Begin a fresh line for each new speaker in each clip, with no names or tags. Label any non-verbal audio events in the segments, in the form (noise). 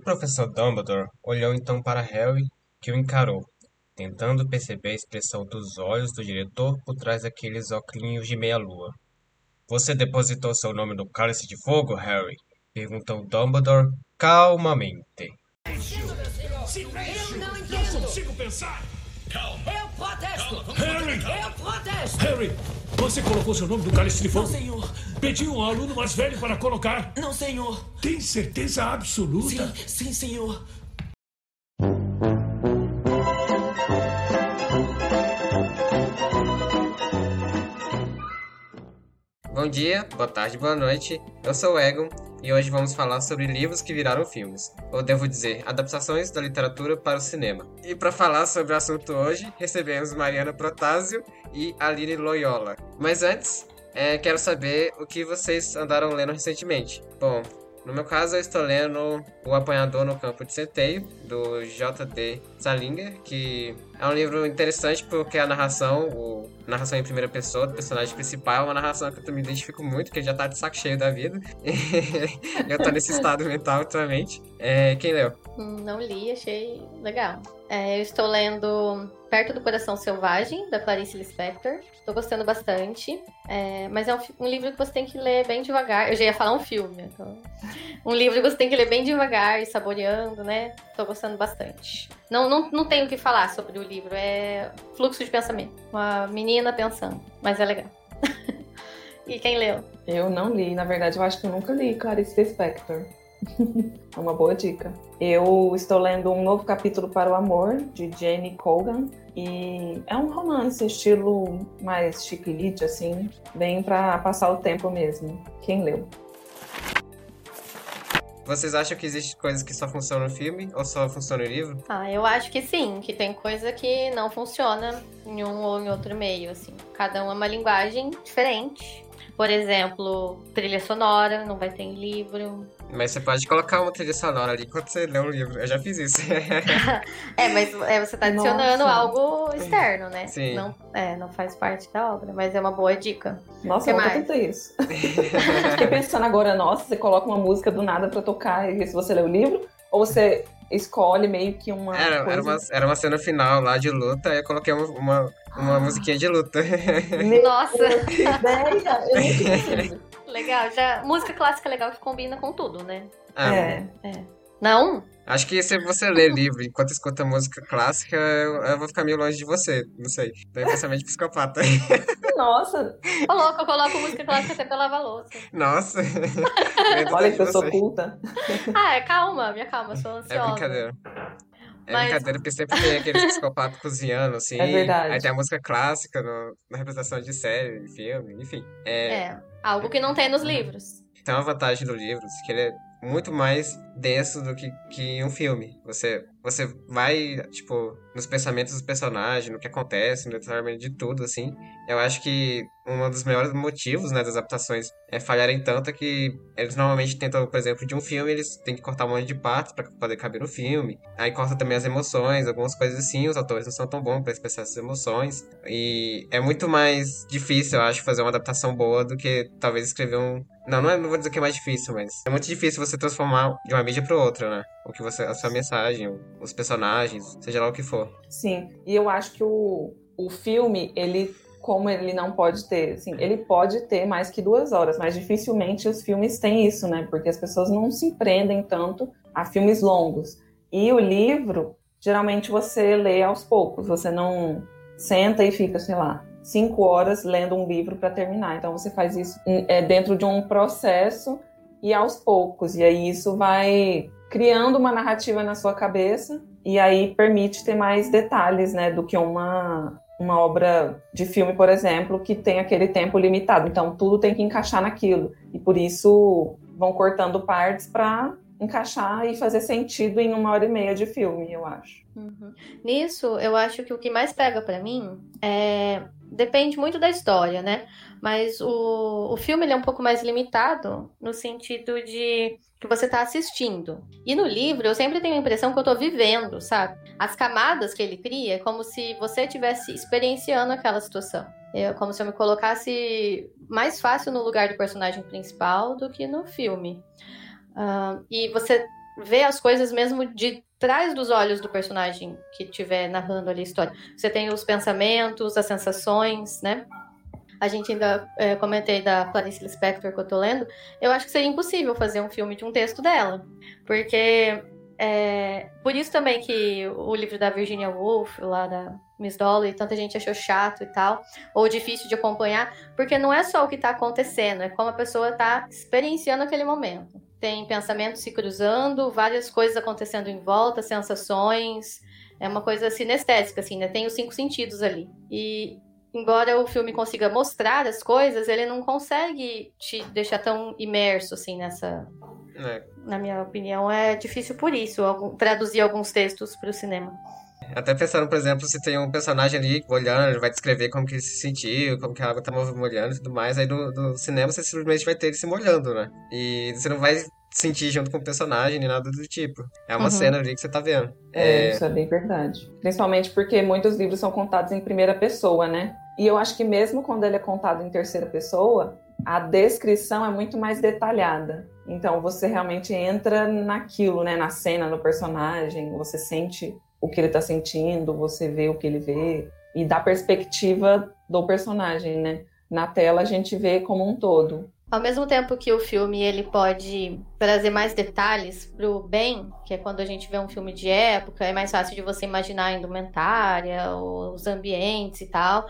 O professor Dumbledore olhou então para Harry, que o encarou, tentando perceber a expressão dos olhos do diretor por trás daqueles óculos de meia-lua. Você depositou seu nome no cálice de fogo, Harry? Perguntou Dumbledore calmamente.
Silêncio! Eu não consigo pensar!
Calma! Eu protesto!
Harry!
Eu protesto!
Harry! Você colocou seu nome no cálice de fogo?
Não, senhor!
Pediu um aluno mais velho para colocar?
Não, senhor!
Tem certeza absoluta?
Sim, sim, senhor!
Bom dia, boa tarde, boa noite. Eu sou o Egon e hoje vamos falar sobre livros que viraram filmes, ou devo dizer, adaptações da literatura para o cinema. E para falar sobre o assunto hoje, recebemos Mariana Protásio e Aline Loyola. Mas antes, é, quero saber o que vocês andaram lendo recentemente. Bom, no meu caso, eu estou lendo O Apanhador no Campo de Centeio, do J.D. Salinger, que é um livro interessante porque a narração, o, a narração em primeira pessoa do personagem principal, é uma narração que eu me identifico muito, que já tá de saco cheio da vida. (laughs) eu tô nesse estado mental atualmente. É, quem leu?
Não li, achei legal. É, eu estou lendo Perto do Coração Selvagem, da Clarice Lispector. Estou gostando bastante. É, mas é um, um, livro que você tem que ler bem devagar. Eu já ia falar um filme. Então... Um livro que você tem que ler bem devagar e saboreando, né? Estou gostando bastante. Não, não, não tenho o que falar sobre o livro. É fluxo de pensamento. Uma menina pensando. Mas é legal. (laughs) e quem leu?
Eu não li. Na verdade, eu acho que eu nunca li Clarice Lispector. (laughs) é uma boa dica. Eu estou lendo um novo capítulo para o amor de Jane Colgan e é um romance estilo mais chiquilite assim, bem para passar o tempo mesmo. Quem leu?
Vocês acham que existe coisas que só funcionam no filme ou só funciona no livro?
Ah, eu acho que sim, que tem coisa que não funciona em um ou em outro meio, assim. Cada um é uma linguagem diferente. Por exemplo, trilha sonora, não vai ter em livro.
Mas você pode colocar uma trilha sonora ali enquanto você lê um livro. Eu já fiz isso. (laughs)
é, mas é, você tá adicionando Nossa. algo externo, né?
Sim.
Não, é, não faz parte da obra, mas é uma boa dica.
Nossa, eu nunca tentei isso. (laughs) (laughs) Fiquei pensando agora, nossa, você coloca uma música do nada pra tocar e se você lê o livro, ou você escolhe meio que uma.
Era,
coisa...
era, uma, era uma cena final lá de luta, aí eu coloquei uma, uma, uma ah. musiquinha de luta.
Nossa!
Que ideia!
Legal, já. Música clássica é legal que combina com tudo, né?
Ah,
é.
é. Não?
Acho que se você lê livro enquanto escuta música clássica, eu, eu, vou ficar meio longe de você. Não sei. Tem pensamento psicopata. (laughs)
Nossa!
Coloco, eu coloco música clássica até pra lavar louça.
Nossa! (laughs)
Olha que eu sou culta.
Ah, é, calma, minha calma, eu sou ansiosa.
É brincadeira. É Mas... brincadeira, porque sempre tem aqueles psicopatas cozinhando, assim.
É verdade.
Aí tem a música clássica no, na representação de série, filme, enfim. É...
é, algo que não tem nos livros.
Tem uma vantagem do livro, que ele é muito mais denso do que, que um filme. Você, você vai, tipo, nos pensamentos dos personagens, no que acontece, no detalhamento de tudo, assim. Eu acho que um dos maiores motivos, né, das adaptações é falharem tanto é que eles normalmente tentam, por exemplo, de um filme, eles têm que cortar um monte de partes para poder caber no filme. Aí corta também as emoções, algumas coisas assim, os atores não são tão bons para expressar essas emoções. E é muito mais difícil, eu acho, fazer uma adaptação boa do que talvez escrever um. Não, não, é, não vou dizer que é mais difícil, mas é muito difícil você transformar de uma mídia para outra, né? O que você, a sua mensagem, os personagens, seja lá o que for.
Sim, e eu acho que o, o filme, ele como ele não pode ter, assim, ele pode ter mais que duas horas, mas dificilmente os filmes têm isso, né? Porque as pessoas não se prendem tanto a filmes longos. E o livro, geralmente você lê aos poucos, você não senta e fica, sei lá, cinco horas lendo um livro para terminar. Então você faz isso é, dentro de um processo e aos poucos. E aí isso vai criando uma narrativa na sua cabeça e aí permite ter mais detalhes, né, do que uma uma obra de filme, por exemplo, que tem aquele tempo limitado. Então tudo tem que encaixar naquilo e por isso vão cortando partes para encaixar e fazer sentido em uma hora e meia de filme, eu acho.
Uhum. Nisso, eu acho que o que mais pega para mim é depende muito da história, né? Mas o, o filme é um pouco mais limitado no sentido de que você está assistindo. E no livro, eu sempre tenho a impressão que eu estou vivendo, sabe? As camadas que ele cria é como se você estivesse experienciando aquela situação. É como se eu me colocasse mais fácil no lugar do personagem principal do que no filme. Uh, e você ver as coisas mesmo de trás dos olhos do personagem que estiver narrando ali a história. Você tem os pensamentos, as sensações, né? A gente ainda é, comentei da Clarice Lispector que eu tô lendo. Eu acho que seria impossível fazer um filme de um texto dela. Porque é, por isso também que o livro da Virginia Woolf, lá da Miss Dolly, tanta gente achou chato e tal, ou difícil de acompanhar, porque não é só o que está acontecendo, é como a pessoa está experienciando aquele momento. Tem pensamentos se cruzando, várias coisas acontecendo em volta, sensações, é uma coisa sinestésica, assim, né? Tem os cinco sentidos ali. E embora o filme consiga mostrar as coisas, ele não consegue te deixar tão imerso, assim, nessa... É. Na minha opinião, é difícil por isso, algum, traduzir alguns textos para o cinema.
Até pensando, por exemplo, se tem um personagem ali olhando, ele vai descrever como que ele se sentiu, como que a água tá molhando e tudo mais. Aí no, no cinema você simplesmente vai ter ele se molhando, né? E você não vai sentir junto com o personagem nem nada do tipo. É uma uhum. cena ali que você tá vendo.
É, é, isso é bem verdade. Principalmente porque muitos livros são contados em primeira pessoa, né? E eu acho que mesmo quando ele é contado em terceira pessoa, a descrição é muito mais detalhada. Então você realmente entra naquilo, né? Na cena, no personagem, você sente o que ele está sentindo, você vê o que ele vê e da perspectiva do personagem, né? Na tela a gente vê como um todo.
Ao mesmo tempo que o filme ele pode trazer mais detalhes pro bem, que é quando a gente vê um filme de época, é mais fácil de você imaginar a indumentária, os ambientes e tal.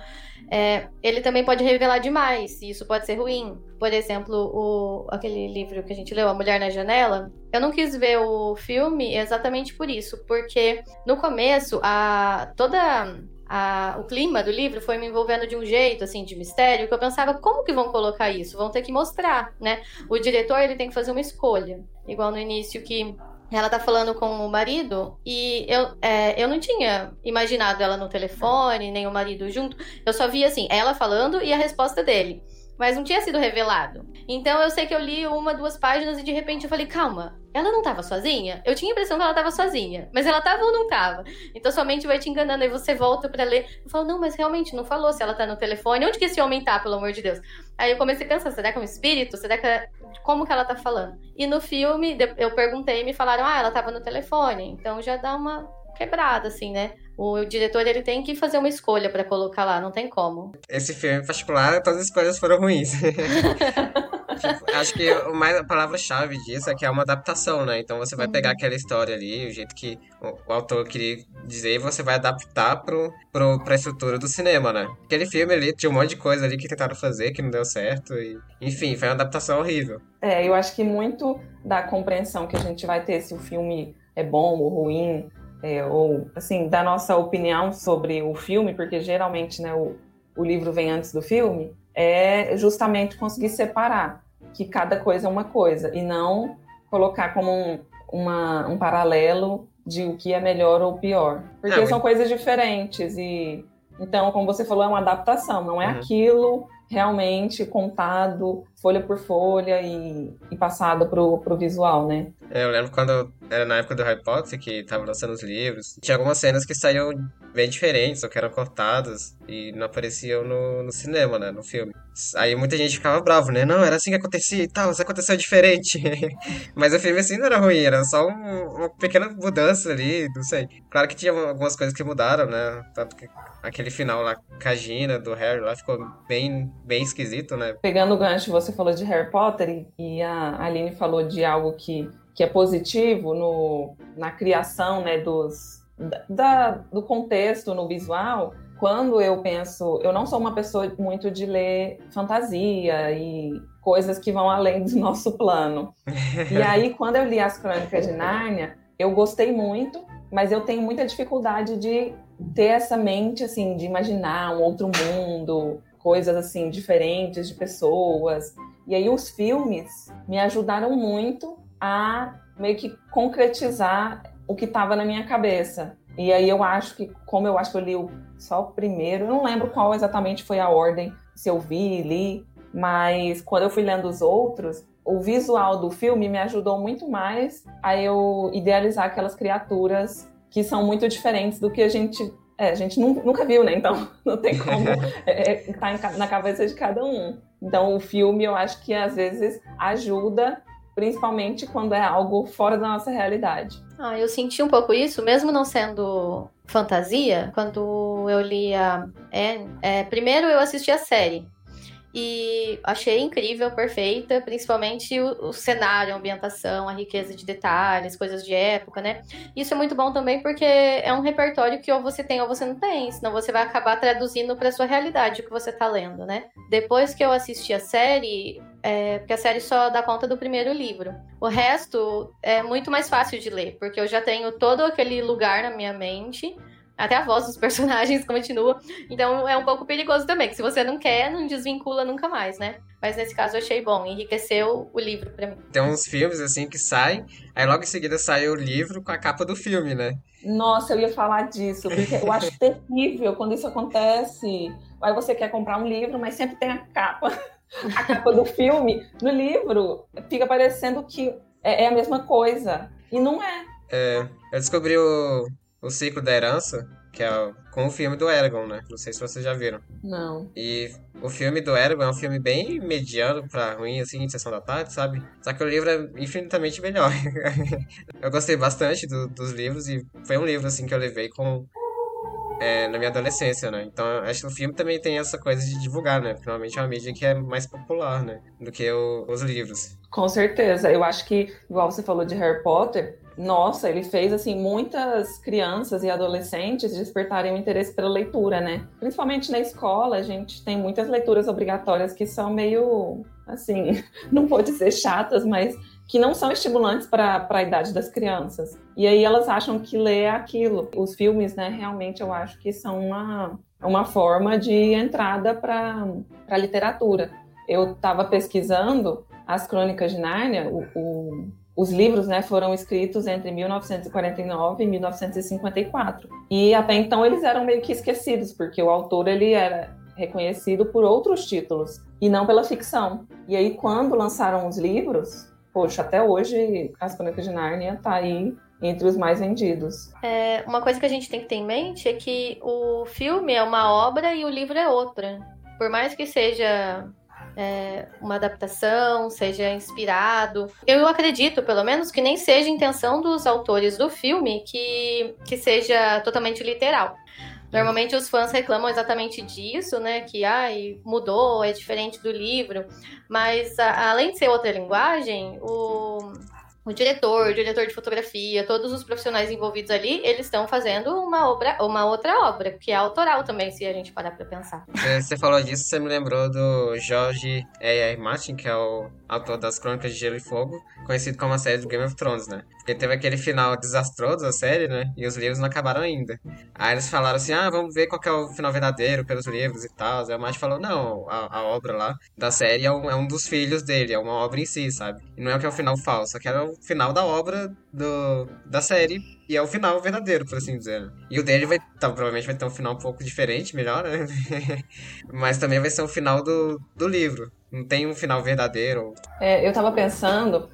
É, ele também pode revelar demais, e isso pode ser ruim. Por exemplo, o, aquele livro que a gente leu, A Mulher na Janela, eu não quis ver o filme exatamente por isso, porque no começo, a, toda a, o clima do livro foi me envolvendo de um jeito, assim, de mistério, que eu pensava, como que vão colocar isso? Vão ter que mostrar, né? O diretor, ele tem que fazer uma escolha. Igual no início que ela tá falando com o marido e eu, é, eu não tinha imaginado ela no telefone, nem o marido junto. Eu só via, assim, ela falando e a resposta dele mas não tinha sido revelado. Então eu sei que eu li uma, duas páginas e de repente eu falei, calma, ela não tava sozinha? Eu tinha a impressão que ela tava sozinha, mas ela tava ou não tava? Então somente vai te enganando, aí você volta para ler. Eu falo, não, mas realmente não falou se ela tá no telefone. Onde que esse homem tá, pelo amor de Deus? Aí eu comecei a pensar, será que é um espírito? Será que é... Como que ela tá falando? E no filme, eu perguntei e me falaram, ah, ela tava no telefone. Então já dá uma quebrada, assim, né? O diretor ele tem que fazer uma escolha para colocar lá, não tem como.
Esse filme em particular, todas as escolhas foram ruins. (laughs) acho que o mais, a palavra-chave disso é que é uma adaptação, né? Então você vai uhum. pegar aquela história ali, o jeito que o, o, autor queria dizer, e você vai adaptar pro, pro, pra estrutura do cinema, né? Aquele filme ali tinha um monte de coisa ali que tentaram fazer, que não deu certo, e enfim, foi uma adaptação horrível.
É, eu acho que muito da compreensão que a gente vai ter se o filme é bom ou ruim é, ou assim, da nossa opinião sobre o filme, porque geralmente né, o, o livro vem antes do filme, é justamente conseguir separar que cada coisa é uma coisa e não colocar como um, uma, um paralelo de o que é melhor ou pior. Porque são coisas diferentes e então, como você falou, é uma adaptação, não é uhum. aquilo realmente contado folha por folha e, e passado pro, pro visual, né?
É, eu lembro quando era na época do Harry Potter, que tava lançando os livros, tinha algumas cenas que saíam bem diferentes, ou que eram cortadas e não apareciam no, no cinema, né, no filme. Aí muita gente ficava bravo, né? Não, era assim que acontecia e tal, isso aconteceu diferente. (laughs) Mas o filme assim não era ruim, era só um, uma pequena mudança ali, não sei. Claro que tinha algumas coisas que mudaram, né? Tanto que aquele final lá com a Gina, do Harry lá, ficou bem, bem esquisito, né?
Pegando o gancho, você falou de Harry Potter e a Aline falou de algo que, que é positivo no, na criação, né, dos, da, do contexto no visual. Quando eu penso, eu não sou uma pessoa muito de ler fantasia e coisas que vão além do (laughs) nosso plano. e (laughs) aí, quando eu li as Crônicas de Nárnia, eu gostei muito, mas eu tenho muita dificuldade de ter essa mente, assim, de imaginar um outro mundo, coisas, assim, diferentes de pessoas. E aí os filmes me ajudaram muito a meio que concretizar o que estava na minha cabeça. E aí eu acho que, como eu acho que eu li só o primeiro, eu não lembro qual exatamente foi a ordem, se eu vi, li, mas quando eu fui lendo os outros, o visual do filme me ajudou muito mais a eu idealizar aquelas criaturas que são muito diferentes do que a gente é, a gente nunca viu, né? Então (laughs) não tem como (laughs) é, é, tá na cabeça de cada um. Então o filme eu acho que às vezes ajuda principalmente quando é algo fora da nossa realidade.
Ah, eu senti um pouco isso, mesmo não sendo fantasia, quando eu li a Anne. É, primeiro eu assisti a série. E achei incrível, perfeita, principalmente o, o, cenário, a ambientação, a riqueza de detalhes, coisas de época, né? Isso é muito bom também porque é um repertório que ou você tem ou você não tem, senão você vai acabar traduzindo para sua realidade o que você tá lendo, né? Depois que eu assisti a série, é, porque a série só dá conta do primeiro livro. O resto é muito mais fácil de ler, porque eu já tenho todo aquele lugar na minha mente até a voz dos (laughs) personagens continua. Então é um pouco perigoso também, que se você não quer, não desvincula nunca mais, né? Mas nesse caso eu achei bom, enriqueceu o livro para mim.
Tem uns filmes assim que saem, aí logo em seguida sai o livro com a capa do filme, né?
Nossa, eu ia falar disso, porque eu acho (laughs) terrível quando isso acontece. Aí você quer comprar um livro, mas sempre tem a capa. A capa do filme. No livro, fica parecendo que é, é a mesma coisa. E não é.
É, eu descobri o, o Ciclo da Herança, que é com o filme do Eragon, né? Não sei se vocês já viram.
Não.
E o filme do Eragon é um filme bem mediano pra ruim, assim, de sessão da tarde, sabe? Só que o livro é infinitamente melhor. (laughs) eu gostei bastante do, dos livros e foi um livro, assim, que eu levei com... É, na minha adolescência, né? Então, acho que o filme também tem essa coisa de divulgar, né? Porque é uma mídia que é mais popular, né? Do que o, os livros.
Com certeza. Eu acho que, igual você falou de Harry Potter, nossa, ele fez assim muitas crianças e adolescentes despertarem o interesse pela leitura, né? Principalmente na escola, a gente tem muitas leituras obrigatórias que são meio assim, (laughs) não vou dizer chatas, mas que não são estimulantes para a idade das crianças. E aí elas acham que ler é aquilo. Os filmes, né, realmente eu acho que são uma, uma forma de entrada para a literatura. Eu estava pesquisando as Crônicas de Nárnia, o, o os livros né, foram escritos entre 1949 e 1954. E até então eles eram meio que esquecidos, porque o autor ele era reconhecido por outros títulos e não pela ficção. E aí, quando lançaram os livros, poxa, até hoje As Crônicas de Nárnia está aí entre os mais vendidos.
É, uma coisa que a gente tem que ter em mente é que o filme é uma obra e o livro é outra. Por mais que seja é, uma adaptação, seja inspirado. Eu acredito, pelo menos, que nem seja intenção dos autores do filme que, que seja totalmente literal. Normalmente os fãs reclamam exatamente disso, né? Que ai, mudou, é diferente do livro. Mas a, além de ser outra linguagem, o, o diretor, o diretor de fotografia, todos os profissionais envolvidos ali, eles estão fazendo uma obra, uma outra obra, que é autoral também, se a gente parar para pensar.
Você falou disso, você me lembrou do Jorge R. Martin, que é o autor das Crônicas de Gelo e Fogo, conhecido como a série do Game of Thrones, né? Porque teve aquele final desastroso da série, né? E os livros não acabaram ainda. Aí eles falaram assim: ah, vamos ver qual é o final verdadeiro pelos livros e tal. Aí o falou: não, a, a obra lá da série é um, é um, dos filhos dele, é uma obra em si, sabe? E não é o que é o final falso, que era o final da obra do, da série e é o final verdadeiro, por assim dizer. Né? E o dele vai, tá, provavelmente vai ter um final um pouco diferente, melhor, né? (laughs) Mas também vai ser o final do, do livro. Não tem um final verdadeiro.
É, eu tava pensando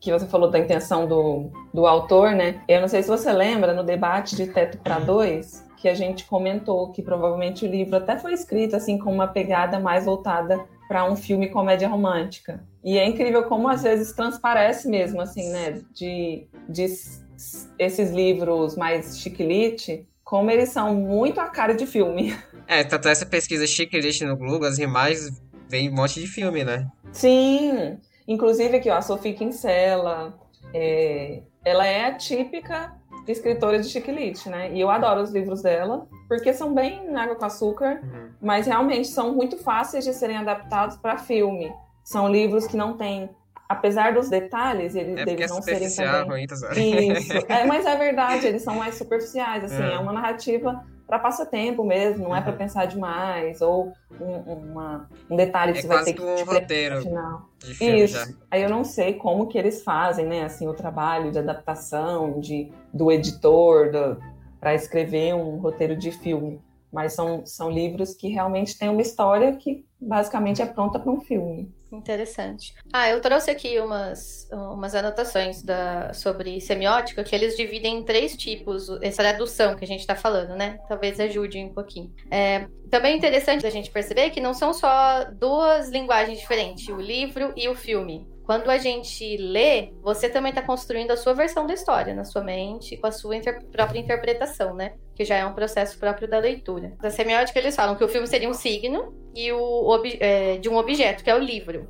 que você falou da intenção do, do autor, né? Eu não sei se você lembra no debate de Teto para Dois que a gente comentou que provavelmente o livro até foi escrito assim com uma pegada mais voltada para um filme comédia romântica. E é incrível como às vezes transparece mesmo assim, né? De, de esses livros mais chiquilite, como eles são muito a cara de filme. (laughs)
É, tanto essa pesquisa chiquilite no Google, as imagens vem um monte de filme, né?
Sim. Inclusive aqui, ó, a Sophie Kinsella, é, ela é a típica escritora de chiquilite, né? E eu adoro os livros dela, porque são bem água com açúcar, uhum. mas realmente são muito fáceis de serem adaptados para filme. São livros que não têm apesar dos detalhes, eles
é é
não serem
também... Ruim,
Isso. É, mas é verdade, eles são mais superficiais, assim, (laughs) é, é uma narrativa para passatempo mesmo, não é para uhum. pensar demais, ou um, uma, um detalhe que
é
você vai ter
que
um
roteiro final.
Isso.
Já.
Aí eu não sei como que eles fazem, né, assim, o trabalho de adaptação, de, do editor, para escrever um roteiro de filme. Mas são, são livros que realmente têm uma história que basicamente é pronta para um filme.
Interessante. Ah, eu trouxe aqui umas, umas anotações da, sobre semiótica que eles dividem em três tipos, essa tradução que a gente está falando, né? Talvez ajude um pouquinho. É, também é interessante a gente perceber que não são só duas linguagens diferentes, o livro e o filme. quando a gente lê, você também está construindo a sua versão da história na sua mente, com a sua inter própria interpretação, né? Que já é um processo próprio da leitura. Na semiótica, eles falam que o filme seria um signo e o é, de um objeto, que é o livro.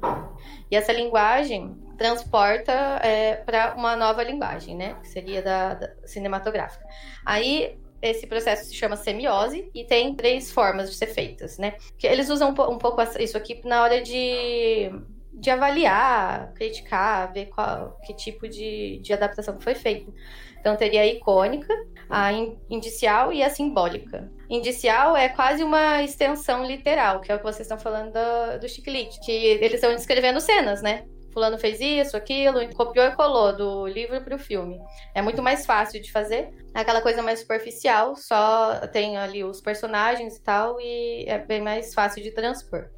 E essa linguagem transporta é, para uma nova linguagem, né? Que seria da, da cinematográfica. Aí esse processo se chama semiose e tem três formas de ser feitas, né? Que eles usam um pouco isso aqui na hora de, de avaliar, criticar, ver qual, que tipo de, de adaptação foi feita. Então teria a icônica, a indicial e a simbólica. Indicial é quase uma extensão literal, que é o que vocês estão falando do, do chiclete, que eles estão descrevendo cenas, né? fulano fez isso, aquilo, copiou e colou do livro para o filme. É muito mais fácil de fazer. Aquela coisa mais superficial, só tem ali os personagens e tal, e é bem mais fácil de transpor.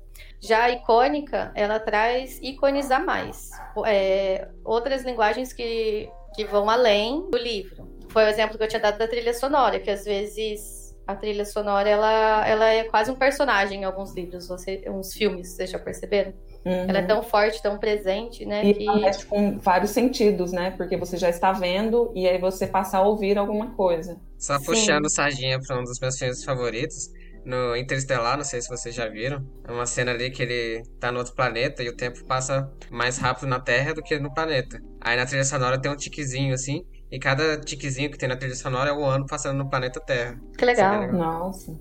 Já a icônica, ela traz iconizar mais. É, outras linguagens que, que vão além do livro. Foi o exemplo que eu tinha dado da trilha sonora, que às vezes a trilha sonora ela, ela é quase um personagem em alguns livros, você, uns filmes, vocês já perceberam? Uhum. Ela é tão forte, tão presente, né?
E
que...
ela mexe com vários sentidos, né? Porque você já está vendo e aí você passa a ouvir alguma coisa.
Só puxando sardinha para um dos meus filmes favoritos, no Interestelar, não sei se vocês já viram. É uma cena ali que ele tá no outro planeta e o tempo passa mais rápido na Terra do que no planeta. Aí na trilha sonora tem um tiquezinho assim, e cada tiquezinho que tem na trilha sonora é o ano passando no planeta Terra.
Que legal.
legal. Nossa,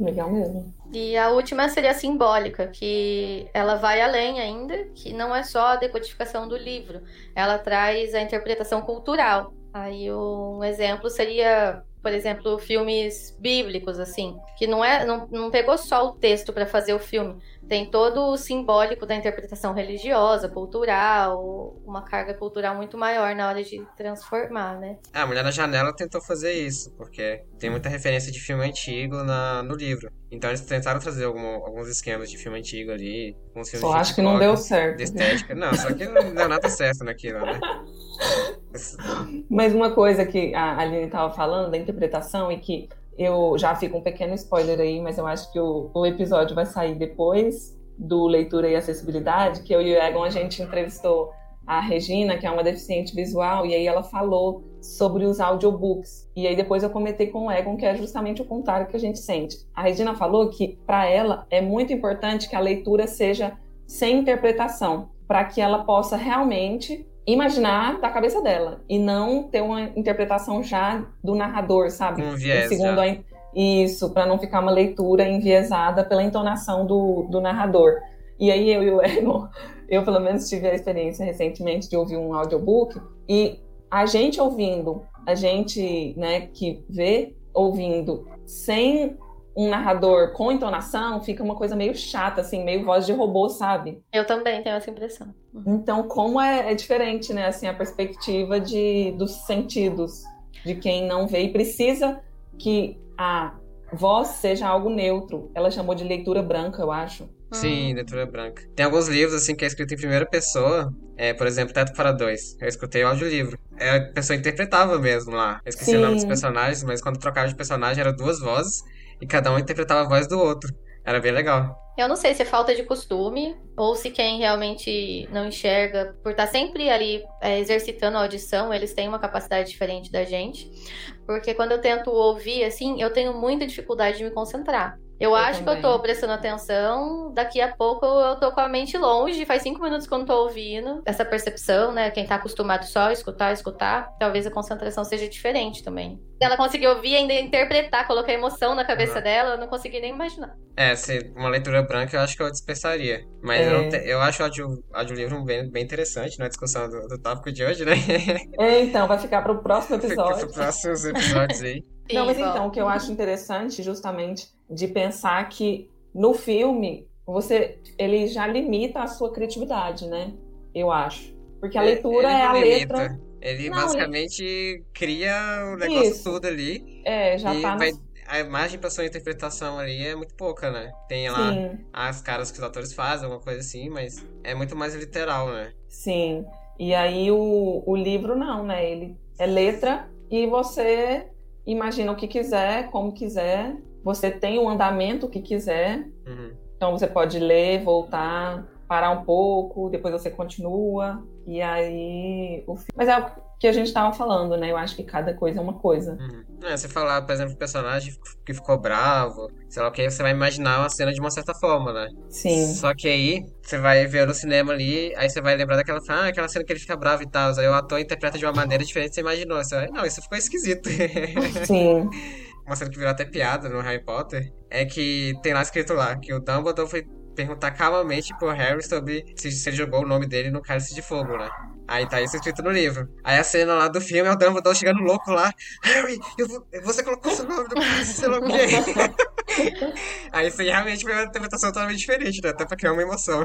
legal mesmo.
E a última seria a simbólica, que ela vai além ainda, que não é só a decodificação do livro, ela traz a interpretação cultural. Aí um exemplo seria por exemplo, filmes bíblicos, assim, que não é não, não pegou só o texto para fazer o filme, tem todo o simbólico da interpretação religiosa, cultural, uma carga cultural muito maior na hora de transformar, né?
a Mulher na Janela tentou fazer isso, porque tem muita referência de filme antigo na, no livro. Então eles tentaram trazer algum, alguns esquemas de filme antigo ali. Alguns filmes
só acho que não deu certo.
De estética. Não, só que não deu nada certo naquilo, né? (laughs)
Mas uma coisa que a Aline estava falando da interpretação e que eu já fico um pequeno spoiler aí, mas eu acho que o, o episódio vai sair depois do Leitura e Acessibilidade, que eu e o Egon a gente entrevistou a Regina, que é uma deficiente visual, e aí ela falou sobre os audiobooks. E aí depois eu comentei com o Egon que é justamente o contrário que a gente sente. A Regina falou que para ela é muito importante que a leitura seja sem interpretação, para que ela possa realmente imaginar da cabeça dela e não ter uma interpretação já do narrador, sabe?
Um viés,
segundo a... isso, para não ficar uma leitura enviesada pela entonação do, do narrador. E aí eu e o Egon, eu pelo menos tive a experiência recentemente de ouvir um audiobook e a gente ouvindo, a gente, né, que vê ouvindo sem um narrador com entonação, fica uma coisa meio chata, assim, meio voz de robô, sabe?
Eu também tenho essa impressão.
Então, como é, é, diferente, né, assim, a perspectiva de, dos sentidos de quem não vê e precisa que a voz seja algo neutro. Ela chamou de leitura branca, eu acho.
Sim, leitura branca. Tem alguns livros, assim, que é escrito em primeira pessoa. É, por exemplo, Teto para Dois. Eu escutei o audiolivro. É, a pessoa interpretava mesmo lá. Eu esqueci Sim. o nome dos personagens, mas quando trocava de personagem eram duas vozes e cada um interpretava a voz do outro. Era bem legal.
Eu não sei se é falta de costume ou se quem realmente não enxerga, por estar sempre ali é, exercitando a audição, eles têm uma capacidade diferente da gente. Porque quando eu tento ouvir, assim, eu tenho muita dificuldade de me concentrar. Eu, eu acho também. que eu tô prestando atenção, daqui a pouco eu tô com a mente longe, faz cinco minutos que eu não tô ouvindo. Essa percepção, né? Quem tá acostumado só a escutar, escutar, talvez a concentração seja diferente também. Ela conseguiu ouvir e ainda interpretar, colocar emoção na cabeça uhum. dela, eu não consegui nem imaginar.
É, se uma leitura branca eu acho que eu dispensaria. Mas é. eu, te, eu acho o audio, audiolivro bem, bem interessante na discussão do, do tópico de hoje, né?
É, então, vai ficar pro próximo episódio. (laughs)
Fica pro próximos episódios aí.
Não, mas então, o que eu acho interessante, justamente, de pensar que no filme você ele já limita a sua criatividade, né? Eu acho. Porque a leitura é a limita. letra.
Ele não, basicamente ele... cria o negócio Isso. todo ali.
É, já tá.
Vai... A imagem pra sua interpretação ali é muito pouca, né? Tem lá Sim. as caras que os atores fazem, alguma coisa assim, mas é muito mais literal, né?
Sim. E aí o, o livro não, né? Ele é letra e você imagina o que quiser, como quiser. Você tem o andamento que quiser. Uhum. Então você pode ler, voltar, parar um pouco, depois você continua, e aí. O... Mas é o que a gente estava falando, né? Eu acho que cada coisa é uma coisa.
Uhum. É, você falar, por exemplo, o personagem que ficou bravo, sei lá o que, você vai imaginar uma cena de uma certa forma, né?
Sim.
Só que aí, você vai ver no cinema ali, aí você vai lembrar daquela ah, aquela cena que ele fica bravo e tal. Aí o ator interpreta de uma maneira diferente que você imaginou. Você vai, não, isso ficou esquisito. (laughs)
Sim.
uma cena que virou até piada no Harry Potter, é que tem lá escrito lá que o Dumbledore foi perguntar calmamente pro Harry sobre se, se ele jogou o nome dele no cálice de fogo, né? Aí tá isso escrito no livro. Aí a cena lá do filme é o Dumbledore chegando louco lá. Harry, eu, você colocou seu nome no cálice, sei lá o quê. (laughs) Aí isso aí realmente foi uma interpretação totalmente diferente, né? Até pra criar uma emoção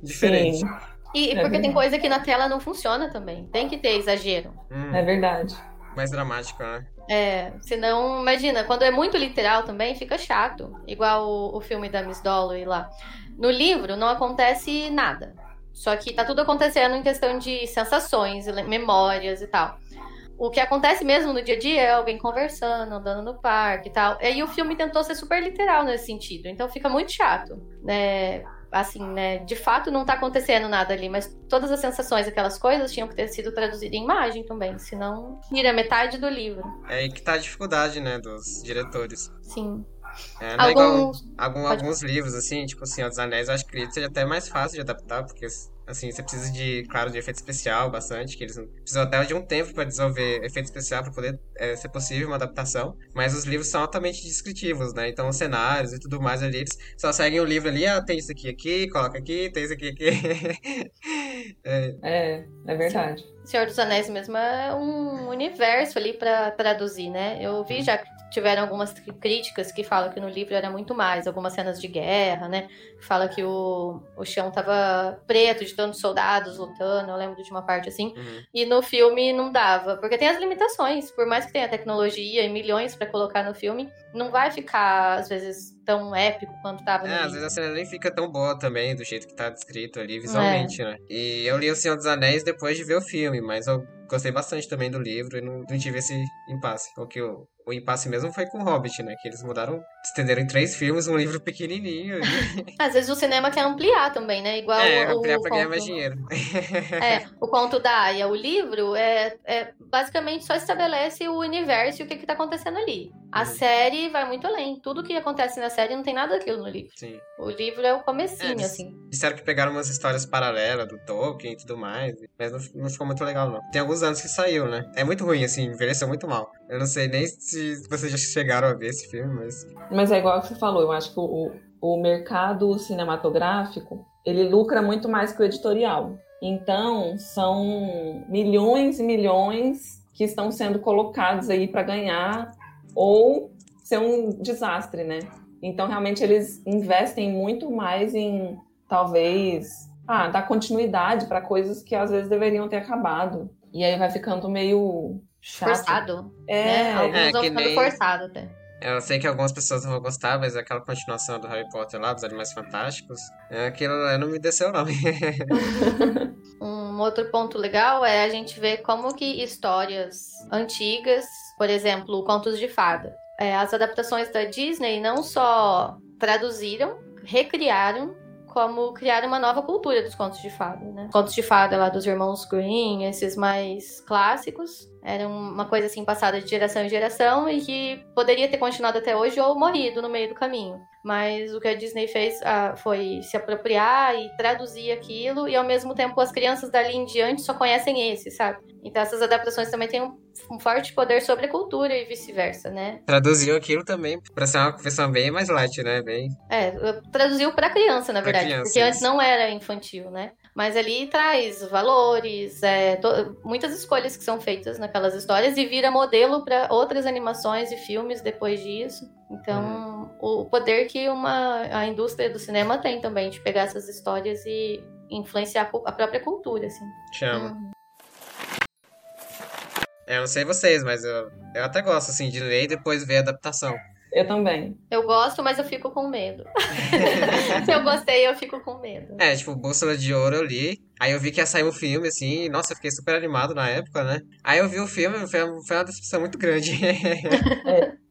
diferente.
Sim. E, é porque tem coisa que na tela não funciona também. Tem que ter exagero.
Hum. É verdade.
Mais dramático, né?
É, senão, imagina, quando é muito literal também, fica chato. Igual o, o filme da Miss Dolly lá. No livro não acontece nada. Só que tá tudo acontecendo em questão de sensações, memórias e tal. O que acontece mesmo no dia a dia é alguém conversando, andando no parque e tal. E aí o filme tentou ser super literal nesse sentido. Então fica muito chato, né? Assim, né? De fato não tá acontecendo nada ali, mas todas as sensações, aquelas coisas, tinham que ter sido traduzidas em imagem também. Senão tira metade do livro.
É aí que tá a dificuldade, né? Dos diretores.
Sim.
É, não alguns... é igual algum, alguns livros, assim, tipo Senhor dos Anéis, eu acho que seja até mais fácil de adaptar, porque, assim, você precisa de, claro, de efeito especial bastante, que eles precisam até de um tempo para desenvolver efeito especial para poder é, ser possível uma adaptação, mas os livros são altamente descritivos, né? Então, os cenários e tudo mais ali, eles só seguem o livro ali, ah, tem isso aqui aqui, coloca aqui, tem isso aqui aqui. (laughs)
é. é, é verdade.
Senhor dos Anéis mesmo é um universo ali para traduzir, né? Eu vi já tiveram algumas críticas que falam que no livro era muito mais, algumas cenas de guerra, né? Fala que o, o chão tava preto de tantos soldados lutando, eu lembro de uma parte assim. Uhum. E no filme não dava, porque tem as limitações, por mais que tenha tecnologia e milhões para colocar no filme, não vai ficar às vezes tão épico quanto tava no
É,
livro.
às vezes a cena nem fica tão boa também, do jeito que tá descrito ali visualmente, é. né? E eu li O Senhor dos Anéis depois de ver o filme, mas eu gostei bastante também do livro e não, não tive esse impasse. O que o, o impasse mesmo foi com o Hobbit, né? Que eles mudaram, estenderam em três filmes um livro pequenininho. (laughs)
Às vezes o cinema quer ampliar também, né? Igual
é,
o,
ampliar
o
pra
conto...
ganhar mais dinheiro.
é, (laughs) o conto da Aya. O livro é, é basicamente só estabelece o universo e o que, que tá acontecendo ali. A uhum. série vai muito além. Tudo que acontece na série não tem nada daquilo no livro.
Sim.
O livro é o comecinho, é, assim.
Disseram que pegaram umas histórias paralelas do Tolkien e tudo mais, mas não, não ficou muito legal, não. Tem alguns anos que saiu, né? É muito ruim, assim, envelheceu muito mal. Eu não sei nem se vocês já chegaram a ver esse filme, mas...
Mas é igual que você falou, eu acho que o, o mercado cinematográfico, ele lucra muito mais que o editorial. Então, são milhões e milhões que estão sendo colocados aí para ganhar ou ser um desastre, né? Então, realmente, eles investem muito mais em, talvez, ah, dar continuidade para coisas que às vezes deveriam ter acabado. E aí vai ficando meio chato.
Forçado.
É,
né? Alguns
é,
vão ficando
nem...
forçado até.
Eu sei que algumas pessoas não vão gostar, mas aquela continuação do Harry Potter lá, dos Animais Fantásticos, é, aquilo não me desceu, não. (laughs) (laughs)
um outro ponto legal é a gente ver como que histórias antigas, por exemplo, contos de fada, é, as adaptações da Disney não só traduziram, recriaram como criar uma nova cultura dos contos de fada, né? Contos de fada lá dos irmãos Green, esses mais clássicos, era uma coisa assim passada de geração em geração e que poderia ter continuado até hoje ou morrido no meio do caminho. Mas o que a Disney fez ah, foi se apropriar e traduzir aquilo, e ao mesmo tempo as crianças dali em diante só conhecem esse, sabe? Então essas adaptações também têm um, um forte poder sobre a cultura e vice-versa, né?
Traduziu aquilo também pra ser uma versão bem mais light, né? Bem...
É, traduziu pra criança, na verdade,
criança,
porque antes não era infantil, né? Mas ali traz valores, é, muitas escolhas que são feitas naquelas histórias e vira modelo para outras animações e filmes depois disso. Então, uhum. o poder que uma, a indústria do cinema tem também de pegar essas histórias e influenciar a própria cultura, assim.
Chama. Uhum. É, eu não sei vocês, mas eu, eu até gosto, assim, de ler e depois ver a adaptação.
Eu também.
Eu gosto, mas eu fico com medo. (laughs) Se eu gostei, eu fico com medo.
É, tipo, Bússola de Ouro eu li. Aí eu vi que ia sair um filme, assim, e, nossa, eu fiquei super animado na época, né? Aí eu vi o filme, foi, foi uma decepção muito grande. é. (laughs)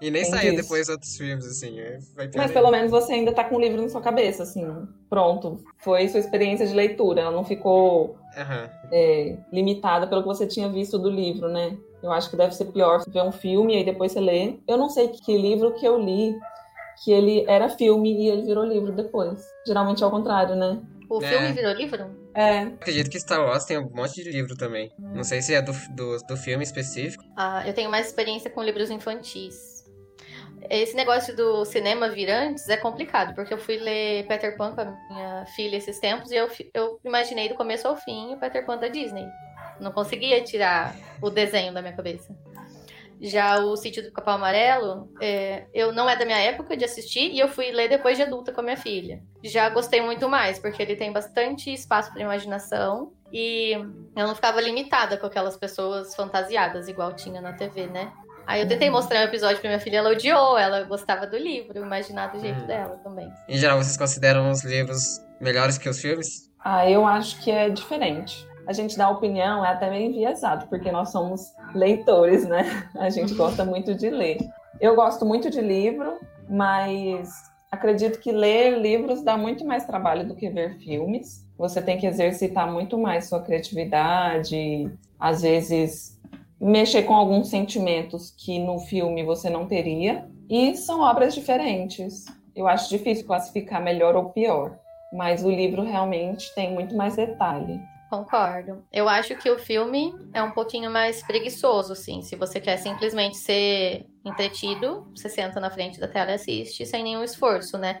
E nem
Tem
saiu
disso.
depois outros filmes, assim. é, Vai ter
Mas pelo menos você ainda tá com o livro na sua cabeça, assim. Pronto. Foi sua experiência de leitura. Ela não ficou
Aham.
é, limitada pelo que você tinha visto do livro, né? Eu acho que deve ser pior ver um filme e aí depois você lê. Eu não sei que livro que eu li que ele era filme e ele virou livro depois. Geralmente é ao contrário, né?
O
É.
filme virou livro?
É,
Acredito que Star Wars tem um monte de livro também. Não sei se é do, do, do filme específico.
Ah, eu tenho mais experiência com livros infantis. Esse negócio do cinema vir antes é complicado, porque eu fui ler Peter Pan com a minha filha esses tempos e eu, eu imaginei do começo ao fim o Peter Pan da Disney. Não conseguia tirar o desenho da minha cabeça. Já o Sítio do Capão Amarelo, é, eu não é da minha época de assistir e eu fui ler depois de adulta com a minha filha. Já gostei muito mais, porque ele tem bastante espaço para imaginação e eu não ficava limitada com aquelas pessoas fantasiadas, igual tinha na TV, né? Aí eu tentei mostrar um episódio pra minha filha, ela odiou, ela gostava do livro, imaginar do jeito
Hum.
dela também.
Em geral, vocês consideram os livros melhores que os filmes?
Ah, eu acho que é diferente. A gente dá opinião é até meio enviesado, porque nós somos leitores, né? A gente (laughs) gosta muito de ler. Eu gosto muito de livro, mas acredito que ler livros dá muito mais trabalho do que ver filmes. Você tem que exercitar muito mais sua criatividade, às vezes mexer com alguns sentimentos que no filme você não teria. E são obras diferentes. Eu acho difícil classificar melhor ou pior mas o livro realmente tem muito mais detalhe.
Concordo. Eu acho que o filme é um pouquinho mais preguiçoso, assim. Se você quer simplesmente ser entretido, você senta na frente da tela e assiste sem nenhum esforço, né?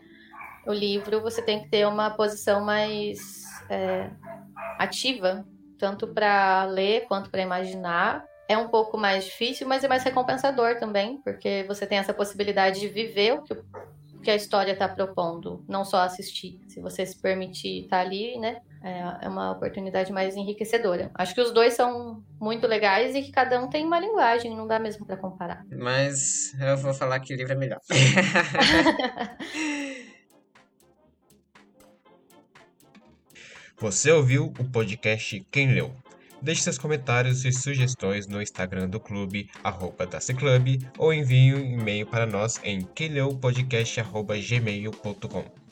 O livro você tem que ter uma posição mais é, ativa, tanto para ler quanto para imaginar. É um pouco mais difícil, mas é mais recompensador também, porque você tem essa possibilidade de viver o que, o que a história está propondo, não só assistir. Se você se permitir estar ali, né? É é uma oportunidade mais enriquecedora. Acho que os dois são muito legais e que cada um tem uma linguagem, não dá mesmo para comparar.
Mas eu vou falar que livro é melhor. (laughs)
Você ouviu o podcast Quem Leu? Deixe seus comentários e sugestões no Instagram do clube, arroba Daciclub, ou envie um e-mail para nós em quemleupodcast.gmail.com.